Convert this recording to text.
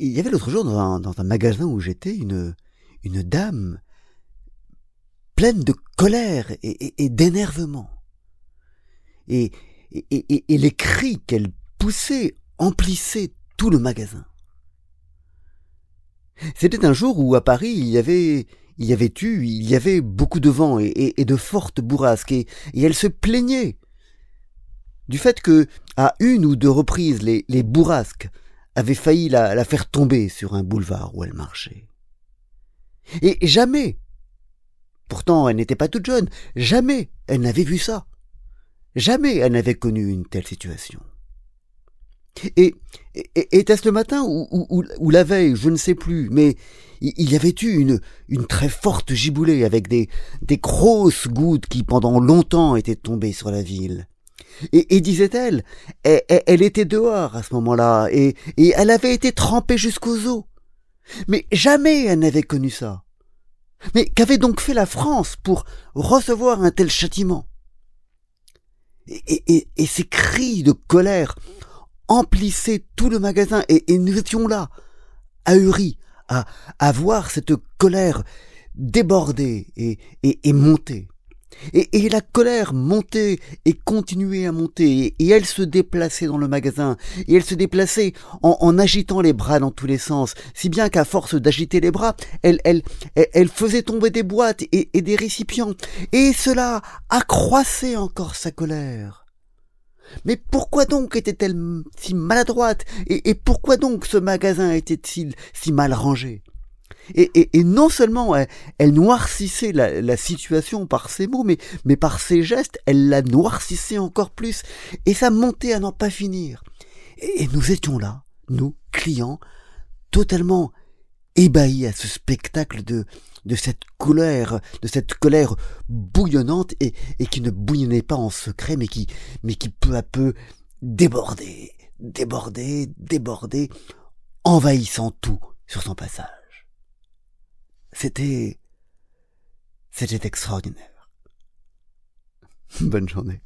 il y avait l'autre jour dans un, magasin où j'étais une, dame pleine de colère et, d'énervement. Et, les cris qu'elle poussait emplissaient tout le magasin. C'était un jour où à Paris il y avait il y avait eu, il y avait beaucoup de vent et, de fortes bourrasques, et, elle se plaignait du fait que, à une ou deux reprises, les bourrasques avaient failli la, faire tomber sur un boulevard où elle marchait. Et jamais, pourtant elle n'était pas toute jeune, jamais elle n'avait vu ça. Jamais elle n'avait connu une telle situation. Et, était-ce le matin ou, la veille, je ne sais plus, mais il y avait eu une, très forte giboulée avec des grosses gouttes qui pendant longtemps étaient tombées sur la ville. Et, disait-elle, elle, était dehors à ce moment-là, et, elle avait été trempée jusqu'aux os. Mais jamais elle n'avait connu ça. Mais qu'avait donc fait la France pour recevoir un tel châtiment? Et, ces cris de colère emplissait tout le magasin et, nous étions là, ahuris, à, à voir cette colère déborder et monter. Et, la colère montait et continuait à monter, et, elle se déplaçait dans le magasin, et elle se déplaçait en, agitant les bras dans tous les sens, si bien qu'à force d'agiter les bras, elle, faisait tomber des boîtes et des récipients, et cela accroissait encore sa colère. Mais pourquoi donc était-elle si maladroite? Et, pourquoi donc ce magasin était-il si mal rangé? Et, non seulement elle, noircissait la, situation par ses mots, mais, mais par ses gestes, elle la noircissait encore plus, et ça montait à n'en pas finir. Et, nous étions là, nous, clients, totalement ébahis à ce spectacle de, de cette colère, de cette colère bouillonnante et, et qui ne bouillonnait pas en secret, mais qui, mais qui peu à peu débordait, débordait, débordait, envahissant tout sur son passage. C'était, c'était extraordinaire. Bonne journée.